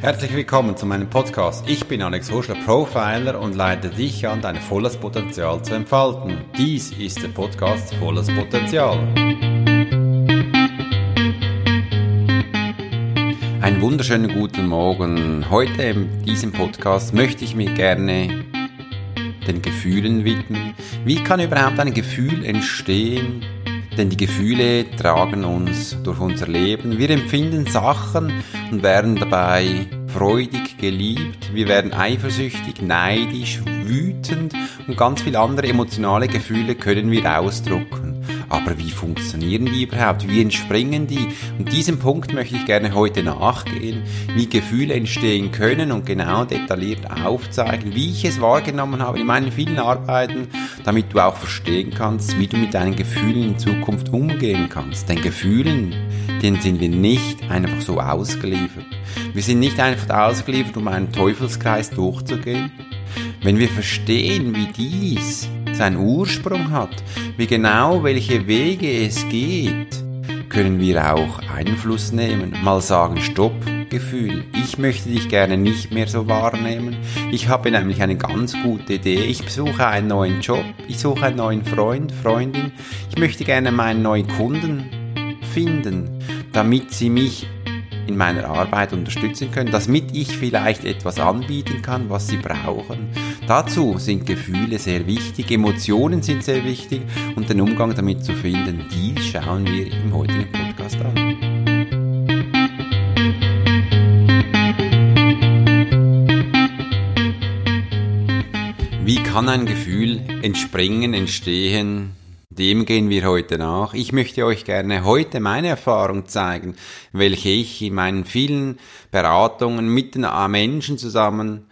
Herzlich willkommen zu meinem Podcast. Ich bin Alex Huschler, Profiler und leite dich an, dein volles Potenzial zu entfalten. Dies ist der Podcast Volles Potenzial. Einen wunderschönen guten Morgen. Heute in diesem Podcast möchte ich mich gerne den Gefühlen widmen. Wie kann überhaupt ein Gefühl entstehen? Denn die Gefühle tragen uns durch unser Leben. Wir empfinden Sachen und werden dabei freudig geliebt. Wir werden eifersüchtig, neidisch, wütend und ganz viele andere emotionale Gefühle können wir ausdrucken. Aber wie funktionieren die überhaupt? Wie entspringen die? Und diesem Punkt möchte ich gerne heute nachgehen, wie Gefühle entstehen können und genau detailliert aufzeigen, wie ich es wahrgenommen habe in meinen vielen Arbeiten, damit du auch verstehen kannst, wie du mit deinen Gefühlen in Zukunft umgehen kannst. Denn Gefühlen, denen sind wir nicht einfach so ausgeliefert. Wir sind nicht einfach ausgeliefert, um einen Teufelskreis durchzugehen. Wenn wir verstehen, wie dies seinen Ursprung hat, wie genau welche Wege es geht, können wir auch Einfluss nehmen, mal sagen, stopp, Gefühl, ich möchte dich gerne nicht mehr so wahrnehmen. Ich habe nämlich eine ganz gute Idee. Ich suche einen neuen Job, ich suche einen neuen Freund, Freundin. Ich möchte gerne meinen neuen Kunden finden, damit sie mich in meiner Arbeit unterstützen können, damit ich vielleicht etwas anbieten kann, was sie brauchen. Dazu sind Gefühle sehr wichtig, Emotionen sind sehr wichtig und den Umgang damit zu finden, die schauen wir im heutigen Podcast an. Wie kann ein Gefühl entspringen, entstehen, dem gehen wir heute nach. Ich möchte euch gerne heute meine Erfahrung zeigen, welche ich in meinen vielen Beratungen mit den Menschen zusammen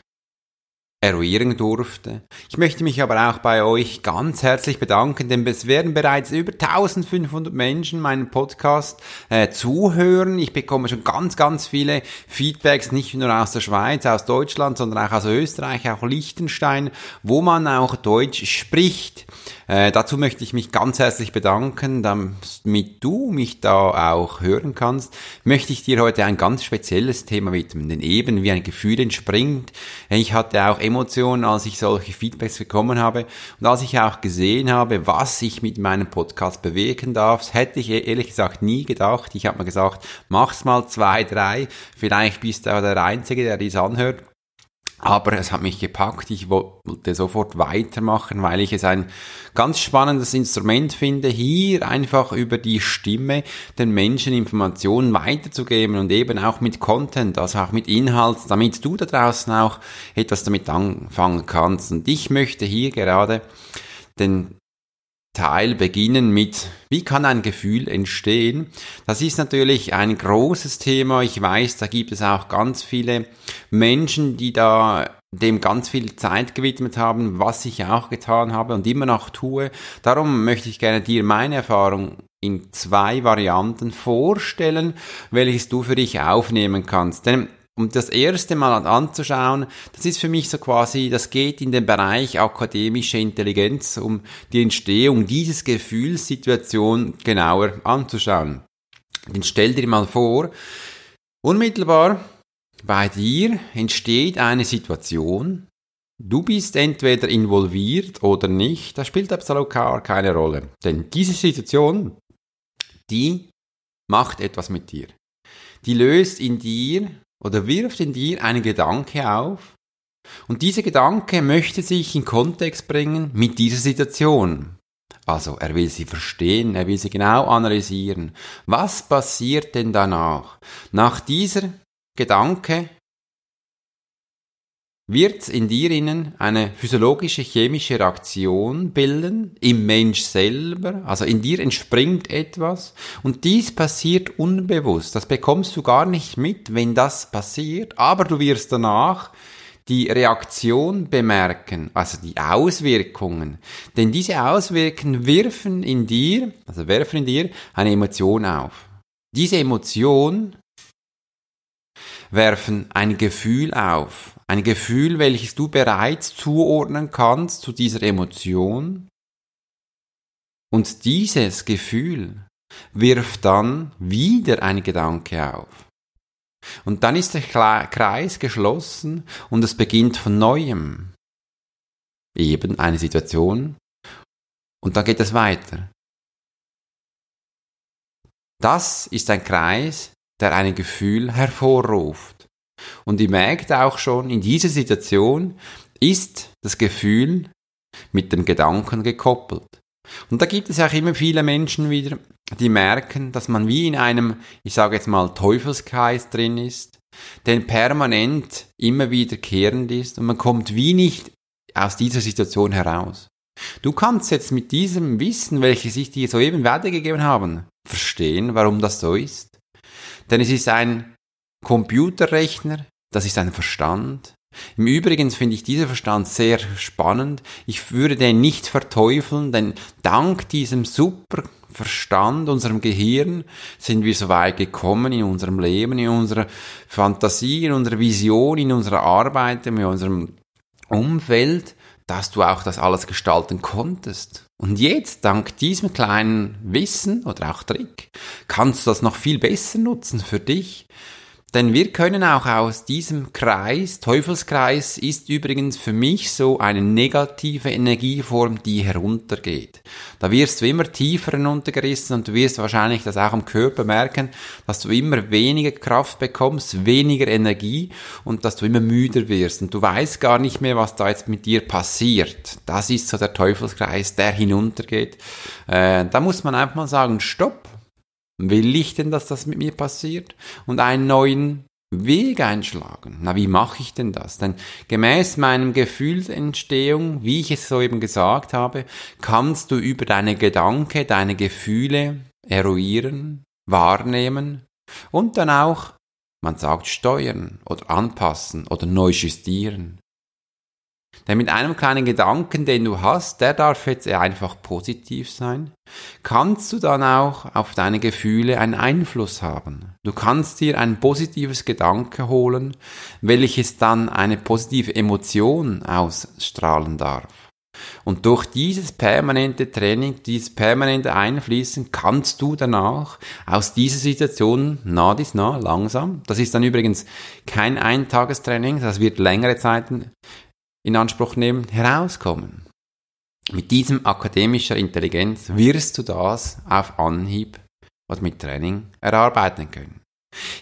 eruieren durfte. Ich möchte mich aber auch bei euch ganz herzlich bedanken, denn es werden bereits über 1500 Menschen meinen Podcast äh, zuhören. Ich bekomme schon ganz, ganz viele Feedbacks, nicht nur aus der Schweiz, aus Deutschland, sondern auch aus Österreich, auch Liechtenstein, wo man auch Deutsch spricht. Äh, dazu möchte ich mich ganz herzlich bedanken, damit du mich da auch hören kannst, möchte ich dir heute ein ganz spezielles Thema widmen, denn eben wie ein Gefühl entspringt. Ich hatte auch Emotionen, als ich solche Feedbacks bekommen habe und als ich auch gesehen habe, was ich mit meinem Podcast bewegen darf, hätte ich ehrlich gesagt nie gedacht. Ich habe mir gesagt, mach's mal zwei, drei, vielleicht bist du der Einzige, der dies anhört. Aber es hat mich gepackt. Ich wollte sofort weitermachen, weil ich es ein ganz spannendes Instrument finde, hier einfach über die Stimme den Menschen Informationen weiterzugeben und eben auch mit Content, also auch mit Inhalt, damit du da draußen auch etwas damit anfangen kannst. Und ich möchte hier gerade den Teil beginnen mit, wie kann ein Gefühl entstehen? Das ist natürlich ein großes Thema. Ich weiß, da gibt es auch ganz viele Menschen, die da dem ganz viel Zeit gewidmet haben, was ich auch getan habe und immer noch tue. Darum möchte ich gerne dir meine Erfahrung in zwei Varianten vorstellen, welches du für dich aufnehmen kannst. Denn um das erste Mal anzuschauen, das ist für mich so quasi, das geht in den Bereich akademische Intelligenz, um die Entstehung dieses Gefühlssituation genauer anzuschauen. Denn stell dir mal vor, unmittelbar bei dir entsteht eine Situation, du bist entweder involviert oder nicht, das spielt absolut keine Rolle. Denn diese Situation, die macht etwas mit dir. Die löst in dir oder wirft in dir einen Gedanke auf und dieser Gedanke möchte sich in Kontext bringen mit dieser Situation. Also er will sie verstehen, er will sie genau analysieren. Was passiert denn danach? Nach dieser Gedanke wird in dir innen eine physiologische chemische Reaktion bilden, im Mensch selber, also in dir entspringt etwas und dies passiert unbewusst, das bekommst du gar nicht mit, wenn das passiert, aber du wirst danach die Reaktion bemerken, also die Auswirkungen, denn diese Auswirkungen wirfen in dir, also werfen in dir eine Emotion auf. Diese Emotion werfen ein Gefühl auf, ein Gefühl, welches du bereits zuordnen kannst zu dieser Emotion. Und dieses Gefühl wirft dann wieder ein Gedanke auf. Und dann ist der Kreis geschlossen und es beginnt von neuem. Eben eine Situation und dann geht es weiter. Das ist ein Kreis, der ein Gefühl hervorruft. Und ihr merkt auch schon, in dieser Situation ist das Gefühl mit dem Gedanken gekoppelt. Und da gibt es auch immer viele Menschen wieder, die merken, dass man wie in einem, ich sage jetzt mal, Teufelskreis drin ist, der permanent immer wiederkehrend ist und man kommt wie nicht aus dieser Situation heraus. Du kannst jetzt mit diesem Wissen, welches ich dir soeben weitergegeben habe, verstehen, warum das so ist. Denn es ist ein Computerrechner, das ist ein Verstand. Im Übrigen finde ich diesen Verstand sehr spannend. Ich würde den nicht verteufeln, denn dank diesem super Verstand, unserem Gehirn, sind wir so weit gekommen in unserem Leben, in unserer Fantasie, in unserer Vision, in unserer Arbeit, in unserem Umfeld, dass du auch das alles gestalten konntest. Und jetzt, dank diesem kleinen Wissen oder auch Trick, kannst du das noch viel besser nutzen für dich. Denn wir können auch aus diesem Kreis, Teufelskreis ist übrigens für mich so eine negative Energieform, die heruntergeht. Da wirst du immer tiefer hinuntergerissen und du wirst wahrscheinlich das auch am Körper merken, dass du immer weniger Kraft bekommst, weniger Energie und dass du immer müder wirst und du weißt gar nicht mehr, was da jetzt mit dir passiert. Das ist so der Teufelskreis, der hinuntergeht. Äh, da muss man einfach mal sagen, stopp, Will ich denn, dass das mit mir passiert? Und einen neuen Weg einschlagen. Na, wie mache ich denn das? Denn gemäß meinem Gefühlsentstehung, wie ich es soeben gesagt habe, kannst du über deine Gedanken, deine Gefühle eruieren, wahrnehmen und dann auch, man sagt, steuern oder anpassen oder neu justieren. Denn mit einem kleinen Gedanken, den du hast, der darf jetzt einfach positiv sein, kannst du dann auch auf deine Gefühle einen Einfluss haben. Du kannst dir ein positives Gedanke holen, welches dann eine positive Emotion ausstrahlen darf. Und durch dieses permanente Training, dieses permanente Einfließen kannst du danach aus dieser Situation nah bis nah langsam, das ist dann übrigens kein Eintagestraining, das wird längere Zeiten in Anspruch nehmen, herauskommen. Mit diesem akademischer Intelligenz wirst du das auf Anhieb was mit Training erarbeiten können.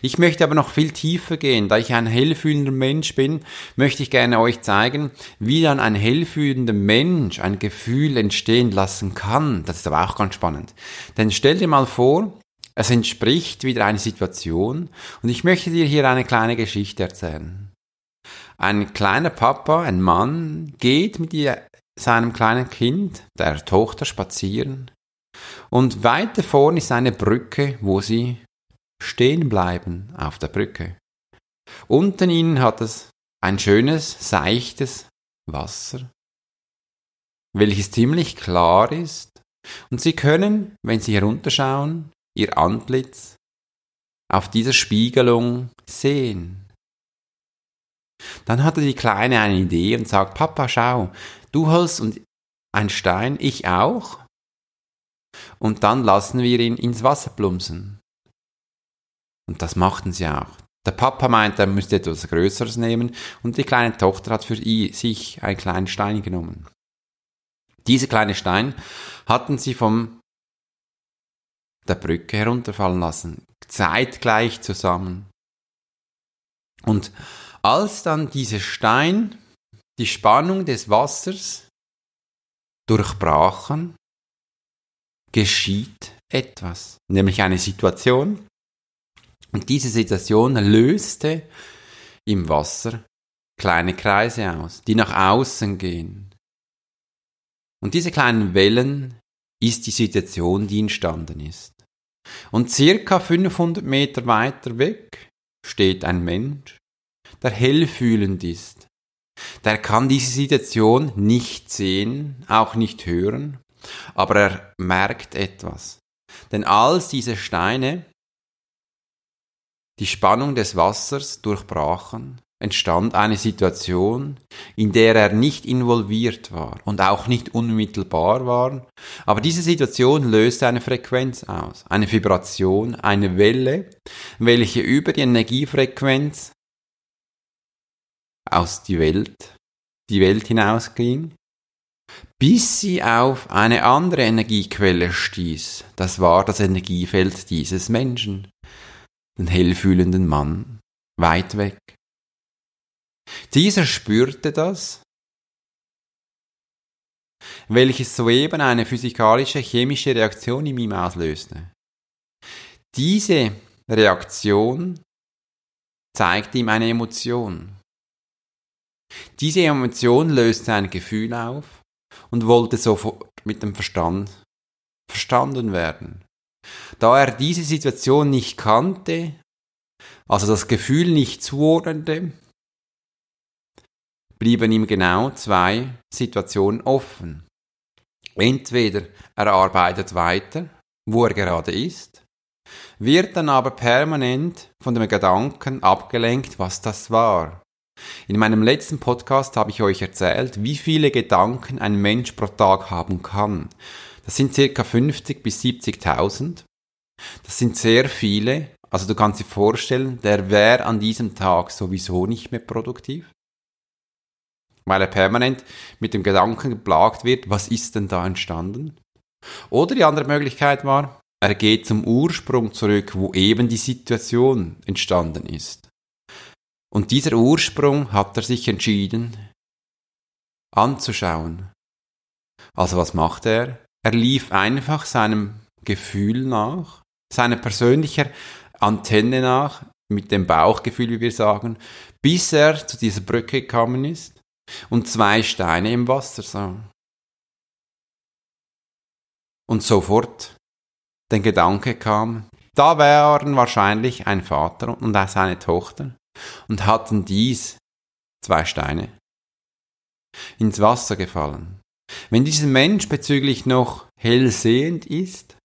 Ich möchte aber noch viel tiefer gehen. Da ich ein hellfühlender Mensch bin, möchte ich gerne euch zeigen, wie dann ein hellfühlender Mensch ein Gefühl entstehen lassen kann. Das ist aber auch ganz spannend. Denn stell dir mal vor, es entspricht wieder eine Situation und ich möchte dir hier eine kleine Geschichte erzählen. Ein kleiner Papa, ein Mann, geht mit ihr, seinem kleinen Kind, der Tochter, spazieren. Und weiter vorn ist eine Brücke, wo sie stehen bleiben auf der Brücke. Unten ihnen hat es ein schönes, seichtes Wasser, welches ziemlich klar ist, und sie können, wenn sie herunterschauen, ihr Antlitz auf dieser Spiegelung sehen. Dann hatte die Kleine eine Idee und sagt, Papa, schau, du holst und ein Stein, ich auch. Und dann lassen wir ihn ins Wasser plumpsen. Und das machten sie auch. Der Papa meinte, er müsste etwas Größeres nehmen und die kleine Tochter hat für sich einen kleinen Stein genommen. Diese kleine Stein hatten sie vom der Brücke herunterfallen lassen, zeitgleich zusammen. Und als dann dieser Stein die Spannung des Wassers durchbrachen, geschieht etwas, nämlich eine Situation. Und diese Situation löste im Wasser kleine Kreise aus, die nach außen gehen. Und diese kleinen Wellen ist die Situation, die entstanden ist. Und circa 500 Meter weiter weg steht ein Mensch, der hellfühlend ist. Der kann diese Situation nicht sehen, auch nicht hören, aber er merkt etwas. Denn als diese Steine die Spannung des Wassers durchbrachen, entstand eine Situation, in der er nicht involviert war und auch nicht unmittelbar war, aber diese Situation löste eine Frequenz aus, eine Vibration, eine Welle, welche über die Energiefrequenz aus die Welt, die Welt hinausging, bis sie auf eine andere Energiequelle stieß. Das war das Energiefeld dieses Menschen, den hellfühlenden Mann, weit weg. Dieser spürte das, welches soeben eine physikalische chemische Reaktion in ihm auslöste. Diese Reaktion zeigte ihm eine Emotion. Diese Emotion löste ein Gefühl auf und wollte sofort mit dem Verstand verstanden werden. Da er diese Situation nicht kannte, also das Gefühl nicht zuordnete, blieben ihm genau zwei Situationen offen. Entweder er arbeitet weiter, wo er gerade ist, wird dann aber permanent von dem Gedanken abgelenkt, was das war. In meinem letzten Podcast habe ich euch erzählt, wie viele Gedanken ein Mensch pro Tag haben kann. Das sind circa 50 bis 70.000. Das sind sehr viele. Also du kannst dir vorstellen, der wäre an diesem Tag sowieso nicht mehr produktiv weil er permanent mit dem Gedanken geplagt wird, was ist denn da entstanden? Oder die andere Möglichkeit war, er geht zum Ursprung zurück, wo eben die Situation entstanden ist. Und dieser Ursprung hat er sich entschieden anzuschauen. Also was macht er? Er lief einfach seinem Gefühl nach, seiner persönlichen Antenne nach, mit dem Bauchgefühl, wie wir sagen, bis er zu dieser Brücke gekommen ist und zwei Steine im Wasser sah. Und sofort der Gedanke kam, da waren wahrscheinlich ein Vater und seine Tochter und hatten dies, zwei Steine, ins Wasser gefallen. Wenn dieser Mensch bezüglich noch hellsehend ist,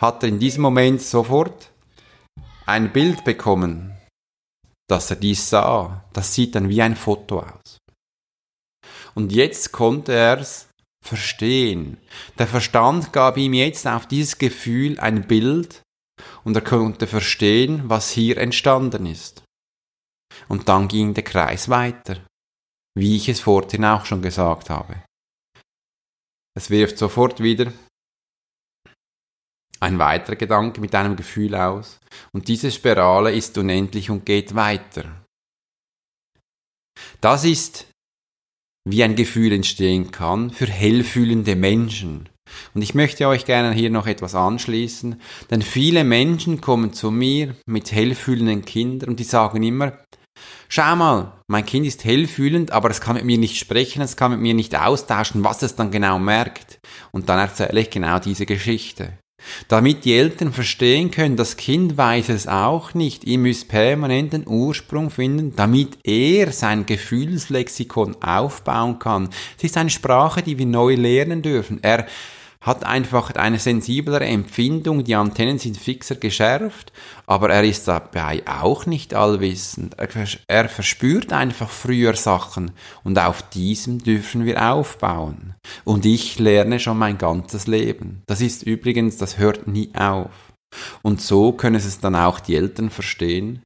hat er in diesem Moment sofort ein Bild bekommen, dass er dies sah. Das sieht dann wie ein Foto aus. Und jetzt konnte er es verstehen. Der Verstand gab ihm jetzt auf dieses Gefühl ein Bild und er konnte verstehen, was hier entstanden ist. Und dann ging der Kreis weiter, wie ich es vorhin auch schon gesagt habe. Es wirft sofort wieder ein weiterer Gedanke mit einem Gefühl aus und diese Spirale ist unendlich und geht weiter. Das ist wie ein Gefühl entstehen kann für hellfühlende Menschen. Und ich möchte euch gerne hier noch etwas anschließen, denn viele Menschen kommen zu mir mit hellfühlenden Kindern und die sagen immer, schau mal, mein Kind ist hellfühlend, aber es kann mit mir nicht sprechen, es kann mit mir nicht austauschen, was es dann genau merkt. Und dann erzähle ich genau diese Geschichte. Damit die Eltern verstehen können, das Kind weiß es auch nicht. Ihr müsst permanent den Ursprung finden, damit er sein Gefühlslexikon aufbauen kann. Es ist eine Sprache, die wir neu lernen dürfen. Er hat einfach eine sensiblere Empfindung, die Antennen sind fixer geschärft, aber er ist dabei auch nicht allwissend. Er, er verspürt einfach früher Sachen und auf diesem dürfen wir aufbauen. Und ich lerne schon mein ganzes Leben. Das ist übrigens, das hört nie auf. Und so können es dann auch die Eltern verstehen,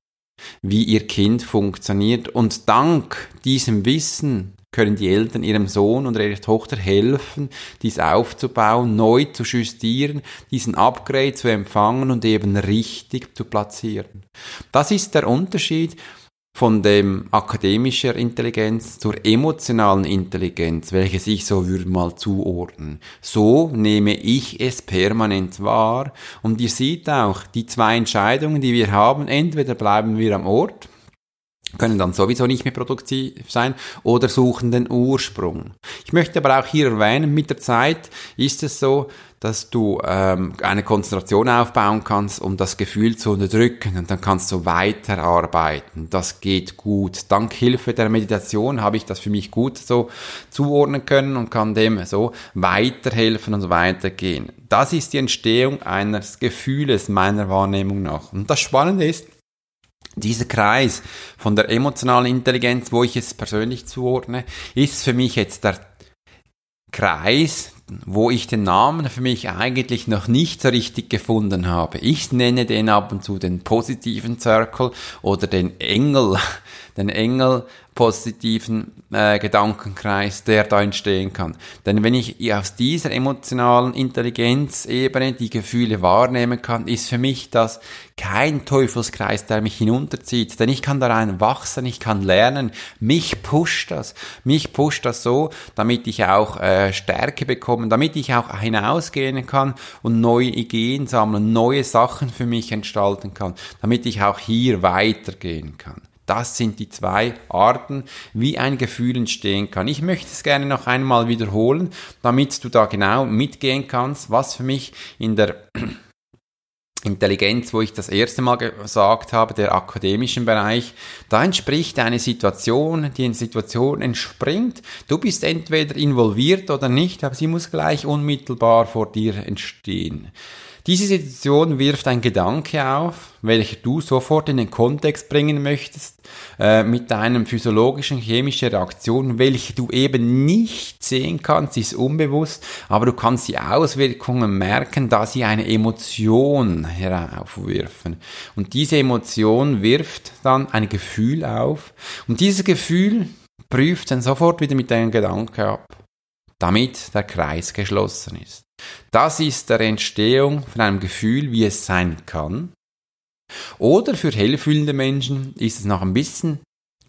wie ihr Kind funktioniert. Und dank diesem Wissen können die Eltern ihrem Sohn oder ihrer Tochter helfen, dies aufzubauen, neu zu justieren, diesen Upgrade zu empfangen und eben richtig zu platzieren. Das ist der Unterschied von dem akademischer Intelligenz zur emotionalen Intelligenz, welches ich so würde mal zuordnen. So nehme ich es permanent wahr und ihr seht auch die zwei Entscheidungen, die wir haben, entweder bleiben wir am Ort, können dann sowieso nicht mehr produktiv sein oder suchen den Ursprung. Ich möchte aber auch hier erwähnen, mit der Zeit ist es so, dass du ähm, eine Konzentration aufbauen kannst, um das Gefühl zu unterdrücken und dann kannst du weiterarbeiten. Das geht gut. Dank Hilfe der Meditation habe ich das für mich gut so zuordnen können und kann dem so weiterhelfen und weitergehen. Das ist die Entstehung eines Gefühles meiner Wahrnehmung nach. Und das Spannende ist, Dieser Kreis von der emotionalen Intelligenz, wo ich es persönlich zuordne, ist für mich jetzt der Kreis, wo ich den Namen für mich eigentlich noch nicht so richtig gefunden habe. Ich nenne den ab und zu den positiven Circle oder den Engel, den Engel positiven äh, Gedankenkreis, der da entstehen kann. Denn wenn ich aus dieser emotionalen Intelligenzebene die Gefühle wahrnehmen kann, ist für mich das kein Teufelskreis, der mich hinunterzieht. Denn ich kann da rein wachsen, ich kann lernen. Mich pusht das. Mich pusht das so, damit ich auch äh, Stärke bekomme, damit ich auch hinausgehen kann und neue Ideen sammeln, neue Sachen für mich entstalten kann, damit ich auch hier weitergehen kann. Das sind die zwei Arten, wie ein Gefühl entstehen kann. Ich möchte es gerne noch einmal wiederholen, damit du da genau mitgehen kannst, was für mich in der Intelligenz, wo ich das erste Mal gesagt habe, der akademischen Bereich, da entspricht eine Situation, die in Situation entspringt. Du bist entweder involviert oder nicht, aber sie muss gleich unmittelbar vor dir entstehen. Diese Situation wirft ein Gedanke auf, welcher du sofort in den Kontext bringen möchtest, äh, mit deinem physiologischen, chemischen Reaktion, welche du eben nicht sehen kannst, ist unbewusst, aber du kannst die Auswirkungen merken, da sie eine Emotion heraufwirfen. Und diese Emotion wirft dann ein Gefühl auf und dieses Gefühl prüft dann sofort wieder mit deinem Gedanke ab, damit der Kreis geschlossen ist. Das ist der Entstehung von einem Gefühl, wie es sein kann. Oder für hellfühlende Menschen ist es noch ein bisschen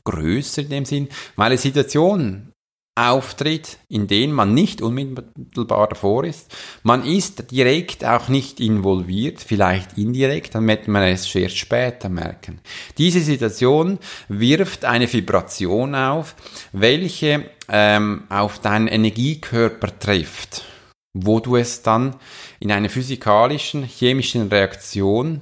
größer in dem Sinn, weil eine Situation auftritt, in denen man nicht unmittelbar davor ist. Man ist direkt auch nicht involviert, vielleicht indirekt, dann wird man es erst später merken. Diese Situation wirft eine Vibration auf, welche ähm, auf deinen Energiekörper trifft wo du es dann in einer physikalischen, chemischen Reaktion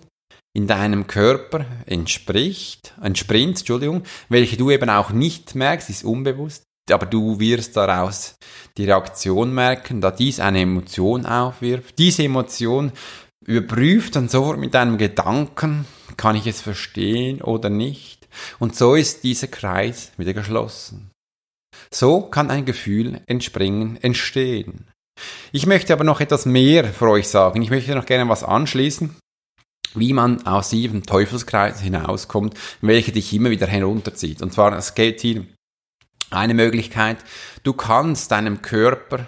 in deinem Körper entspricht, entsprint, Entschuldigung, welche du eben auch nicht merkst, ist unbewusst, aber du wirst daraus die Reaktion merken, da dies eine Emotion aufwirft. Diese Emotion überprüft dann sofort mit deinem Gedanken, kann ich es verstehen oder nicht? Und so ist dieser Kreis wieder geschlossen. So kann ein Gefühl entspringen, entstehen. Ich möchte aber noch etwas mehr für euch sagen. Ich möchte noch gerne was anschließen, wie man aus diesem Teufelskreis hinauskommt, welcher dich immer wieder herunterzieht. Und zwar, es geht hier eine Möglichkeit, du kannst deinem Körper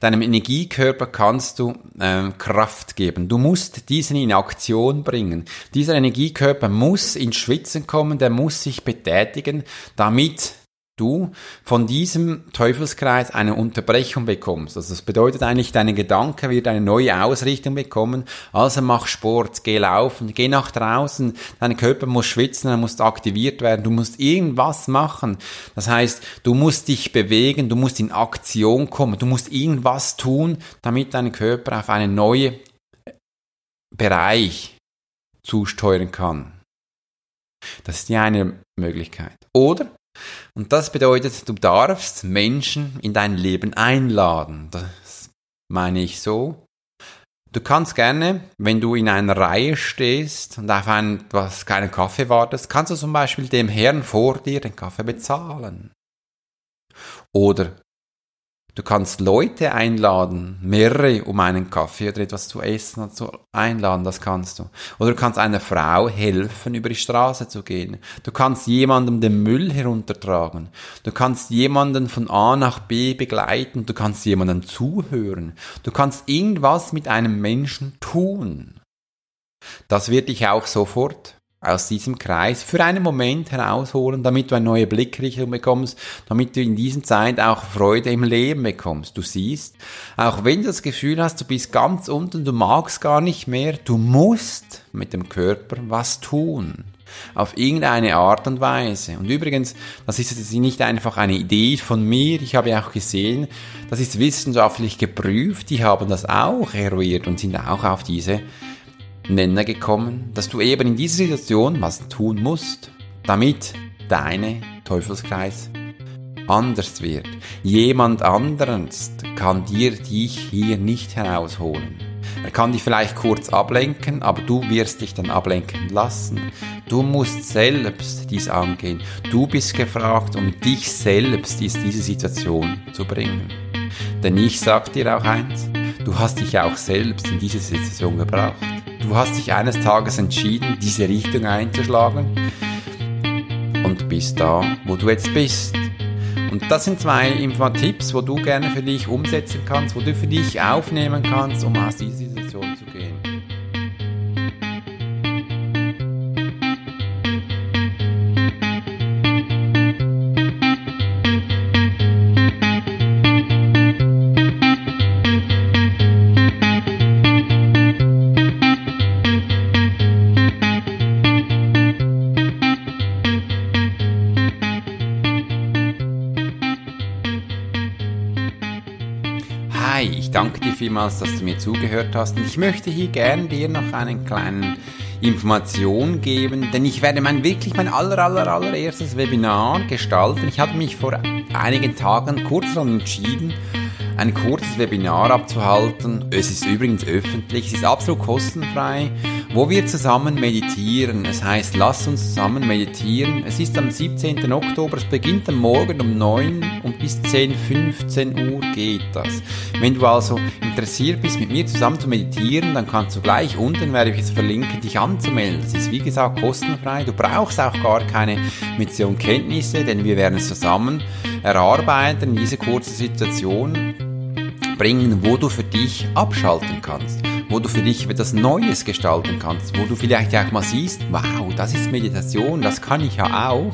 Deinem Energiekörper kannst du äh, Kraft geben. Du musst diesen in Aktion bringen. Dieser Energiekörper muss ins Schwitzen kommen, der muss sich betätigen, damit du von diesem Teufelskreis eine Unterbrechung bekommst. Also das bedeutet eigentlich, deine Gedanke wird eine neue Ausrichtung bekommen. Also mach Sport, geh laufen, geh nach draußen. Dein Körper muss schwitzen, er muss aktiviert werden. Du musst irgendwas machen. Das heißt, du musst dich bewegen, du musst in Aktion kommen, du musst irgendwas tun, damit dein Körper auf einen neuen Bereich zusteuern kann. Das ist die eine Möglichkeit. Oder und das bedeutet, du darfst Menschen in dein Leben einladen. Das meine ich so. Du kannst gerne, wenn du in einer Reihe stehst und auf einen, was, keinen Kaffee wartest, kannst du zum Beispiel dem Herrn vor dir den Kaffee bezahlen. Oder Du kannst Leute einladen, mehrere, um einen Kaffee oder etwas zu essen und zu einladen, das kannst du. Oder du kannst einer Frau helfen, über die Straße zu gehen. Du kannst jemandem den Müll heruntertragen. Du kannst jemanden von A nach B begleiten. Du kannst jemandem zuhören. Du kannst irgendwas mit einem Menschen tun. Das wird dich auch sofort aus diesem Kreis für einen Moment herausholen, damit du eine neue Blickrichtung bekommst, damit du in dieser Zeit auch Freude im Leben bekommst. Du siehst, auch wenn du das Gefühl hast, du bist ganz unten, du magst gar nicht mehr, du musst mit dem Körper was tun. Auf irgendeine Art und Weise. Und übrigens, das ist nicht einfach eine Idee von mir. Ich habe auch gesehen, das ist wissenschaftlich geprüft. Die haben das auch eruiert und sind auch auf diese Nenner gekommen, dass du eben in dieser Situation was tun musst, damit deine Teufelskreis anders wird. Jemand anderes kann dir dich hier nicht herausholen. Er kann dich vielleicht kurz ablenken, aber du wirst dich dann ablenken lassen. Du musst selbst dies angehen. Du bist gefragt, um dich selbst in diese Situation zu bringen. Denn ich sag dir auch eins, du hast dich auch selbst in diese Situation gebracht. Du hast dich eines Tages entschieden, diese Richtung einzuschlagen und bist da, wo du jetzt bist. Und das sind zwei Info-Tipps, wo du gerne für dich umsetzen kannst, wo du für dich aufnehmen kannst, um aus dieser danke dir vielmals, dass du mir zugehört hast und ich möchte hier gerne dir noch einen kleinen Information geben, denn ich werde mein wirklich mein aller aller allererstes Webinar gestalten. Ich habe mich vor einigen Tagen kurz daran entschieden, ein kurzes Webinar abzuhalten. Es ist übrigens öffentlich, es ist absolut kostenfrei, wo wir zusammen meditieren. Es heißt, lass uns zusammen meditieren. Es ist am 17. Oktober, es beginnt am Morgen um 9 und bis 10, 15 Uhr geht das. Wenn du also interessiert bist, mit mir zusammen zu meditieren, dann kannst du gleich unten, werde ich es verlinken, dich anzumelden. Es ist wie gesagt kostenfrei. Du brauchst auch gar keine Mission-Kenntnisse, denn wir werden es zusammen erarbeiten diese kurze Situation bringen, wo du für dich abschalten kannst, wo du für dich etwas Neues gestalten kannst, wo du vielleicht auch mal siehst, wow, das ist Meditation, das kann ich ja auch.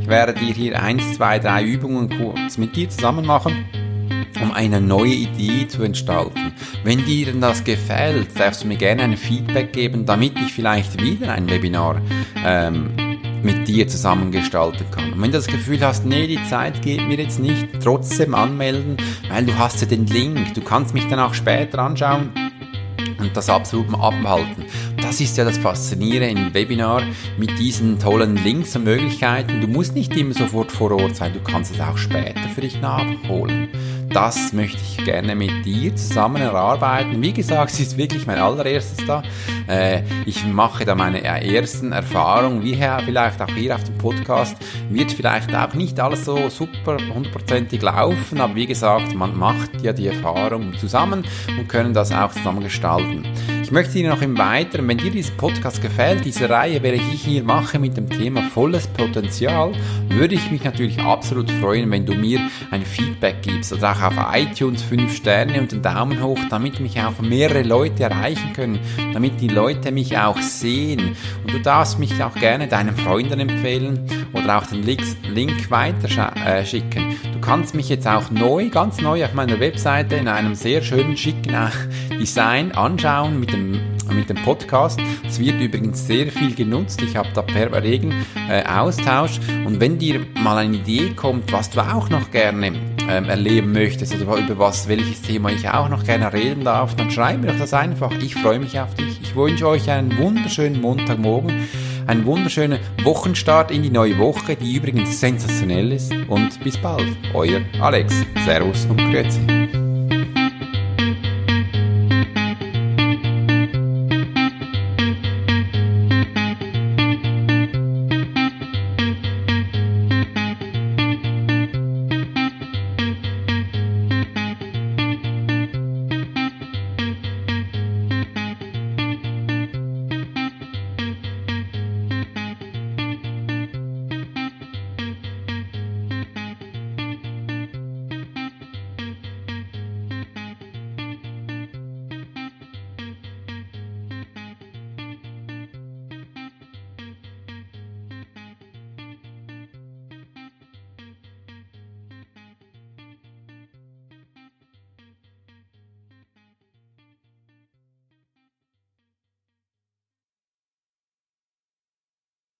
Ich werde dir hier eins, zwei, drei Übungen kurz mit dir zusammen machen um eine neue Idee zu entstalten. Wenn dir das gefällt, darfst du mir gerne ein Feedback geben, damit ich vielleicht wieder ein Webinar ähm, mit dir zusammengestalten kann. Und wenn du das Gefühl hast, nee, die Zeit geht mir jetzt nicht, trotzdem anmelden, weil du hast ja den Link, du kannst mich dann auch später anschauen und das absolut abhalten. Das ist ja das Faszinierende im Webinar mit diesen tollen Links und Möglichkeiten. Du musst nicht immer sofort vor Ort sein, du kannst es auch später für dich nachholen das möchte ich gerne mit dir zusammen erarbeiten. Wie gesagt, es ist wirklich mein allererstes da. Äh, ich mache da meine ersten Erfahrungen, wie vielleicht auch hier auf dem Podcast. Wird vielleicht auch nicht alles so super hundertprozentig laufen, aber wie gesagt, man macht ja die Erfahrung zusammen und können das auch zusammen gestalten. Ich möchte dir noch im Weiteren, wenn dir dieser Podcast gefällt, diese Reihe, welche ich hier mache mit dem Thema volles Potenzial, würde ich mich natürlich absolut freuen, wenn du mir ein Feedback gibst oder auch auf iTunes 5 Sterne und einen Daumen hoch, damit mich auch mehrere Leute erreichen können, damit die Leute mich auch sehen. Und du darfst mich auch gerne deinen Freunden empfehlen oder auch den Link weiter äh, kannst mich jetzt auch neu, ganz neu auf meiner Webseite in einem sehr schönen, schicken Design anschauen mit dem dem, mit dem Podcast. Es wird übrigens sehr viel genutzt. Ich habe da per Regen äh, Austausch. Und wenn dir mal eine Idee kommt, was du auch noch gerne ähm, erleben möchtest oder über was, welches Thema ich auch noch gerne reden darf, dann schreib mir doch das einfach. Ich freue mich auf dich. Ich wünsche euch einen wunderschönen Montagmorgen, einen wunderschönen Wochenstart in die neue Woche, die übrigens sensationell ist. Und bis bald. Euer Alex. Servus und Grüezi.